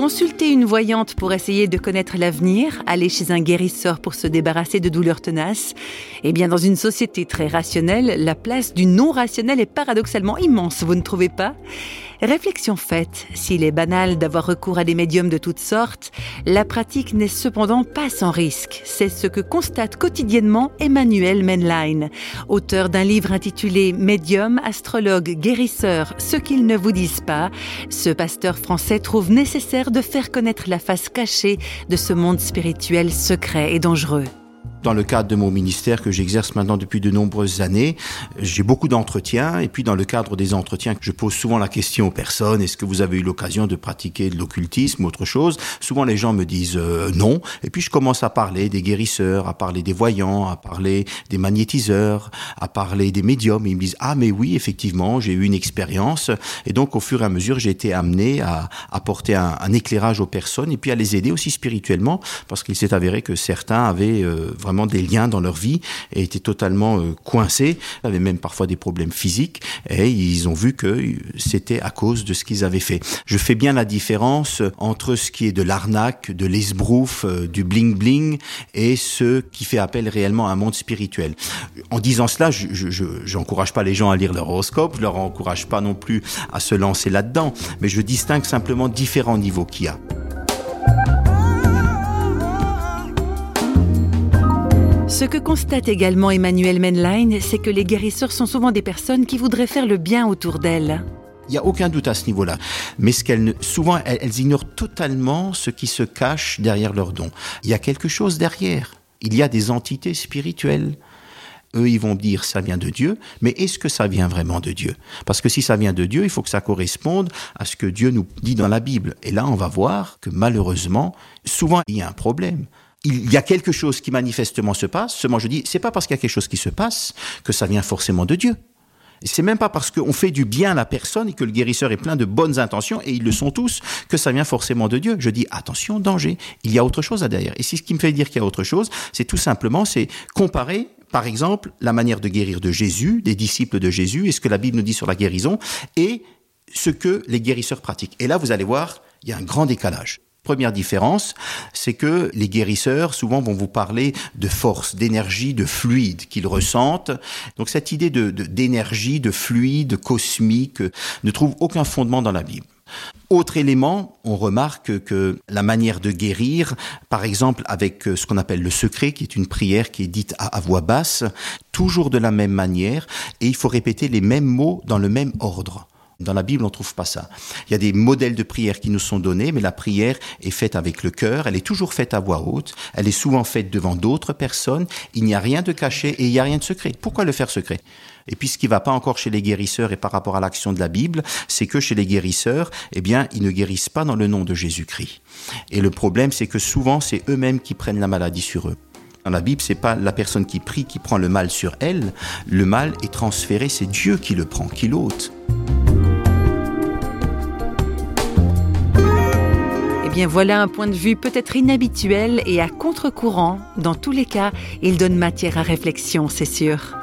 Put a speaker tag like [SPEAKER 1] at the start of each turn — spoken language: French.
[SPEAKER 1] Consulter une voyante pour essayer de connaître l'avenir, aller chez un guérisseur pour se débarrasser de douleurs tenaces. Eh bien, dans une société très rationnelle, la place du non rationnel est paradoxalement immense, vous ne trouvez pas? Réflexion faite, s'il est banal d'avoir recours à des médiums de toutes sortes, la pratique n'est cependant pas sans risque. C'est ce que constate quotidiennement Emmanuel Menlein, auteur d'un livre intitulé Médium, astrologue, guérisseur, ce qu'ils ne vous disent pas. Ce pasteur français trouve nécessaire de faire connaître la face cachée de ce monde spirituel secret et dangereux
[SPEAKER 2] dans le cadre de mon ministère que j'exerce maintenant depuis de nombreuses années, j'ai beaucoup d'entretiens et puis dans le cadre des entretiens, je pose souvent la question aux personnes est-ce que vous avez eu l'occasion de pratiquer de l'occultisme ou autre chose? Souvent les gens me disent euh, non. Et puis je commence à parler des guérisseurs, à parler des voyants, à parler des magnétiseurs, à parler des médiums. Et ils me disent ah mais oui effectivement j'ai eu une expérience et donc au fur et à mesure j'ai été amené à apporter un, éclairage aux personnes et puis à les aider aussi spirituellement parce qu'il s'est avéré que certains avaient euh, vraiment des liens dans leur vie et étaient totalement euh, coincés, avaient même parfois des problèmes physiques et ils ont vu que c'était à cause de ce qu'ils avaient fait. Je fais bien la différence entre ce qui est de l'arnaque, de l'esbrouf, euh, du bling bling et ce qui fait appel réellement à un monde spirituel. En disant cela, je n'encourage pas les gens à lire leur horoscope, je leur encourage pas non plus à se lancer là-dedans, mais je distingue simplement différents niveaux qu'il y a.
[SPEAKER 1] Ce que constate également Emmanuel Menlein, c'est que les guérisseurs sont souvent des personnes qui voudraient faire le bien autour d'elles.
[SPEAKER 2] Il n'y a aucun doute à ce niveau-là. Mais ce qu'elles, souvent, elles, ignorent totalement ce qui se cache derrière leurs dons. Il y a quelque chose derrière. Il y a des entités spirituelles. Eux, ils vont dire ça vient de Dieu, mais est-ce que ça vient vraiment de Dieu? Parce que si ça vient de Dieu, il faut que ça corresponde à ce que Dieu nous dit dans la Bible. Et là, on va voir que malheureusement, souvent, il y a un problème il y a quelque chose qui manifestement se passe. Seulement, je dis, c'est pas parce qu'il y a quelque chose qui se passe que ça vient forcément de Dieu. C'est même pas parce qu'on fait du bien à la personne et que le guérisseur est plein de bonnes intentions, et ils le sont tous, que ça vient forcément de Dieu. Je dis, attention, danger. Il y a autre chose à derrière. Et ce qui me fait dire qu'il y a autre chose, c'est tout simplement, c'est comparer par exemple, la manière de guérir de Jésus, des disciples de Jésus, et ce que la Bible nous dit sur la guérison, et ce que les guérisseurs pratiquent. Et là, vous allez voir, il y a un grand décalage. Première différence, c'est que les guérisseurs souvent vont vous parler de force, d'énergie, de fluide qu'ils ressentent. Donc cette idée de d'énergie, de, fluide, cosmique ne trouve aucun fondement dans la Bible. Autre élément, on remarque que la manière de guérir, par exemple avec ce qu'on appelle le secret, qui est une prière qui est dite à voix basse, toujours de la même manière, et il faut répéter les mêmes mots dans le même ordre. Dans la Bible, on trouve pas ça. Il y a des modèles de prière qui nous sont donnés, mais la prière est faite avec le cœur, elle est toujours faite à voix haute, elle est souvent faite devant d'autres personnes, il n'y a rien de caché et il n'y a rien de secret. Pourquoi le faire secret? Et puis ce qui va pas encore chez les guérisseurs et par rapport à l'action de la Bible, c'est que chez les guérisseurs, eh bien, ils ne guérissent pas dans le nom de Jésus-Christ. Et le problème, c'est que souvent, c'est eux-mêmes qui prennent la maladie sur eux. Dans la Bible, c'est pas la personne qui prie qui prend le mal sur elle. Le mal est transféré, c'est Dieu qui le prend, qui l'ôte.
[SPEAKER 1] Bien voilà un point de vue peut-être inhabituel et à contre-courant. Dans tous les cas, il donne matière à réflexion, c'est sûr.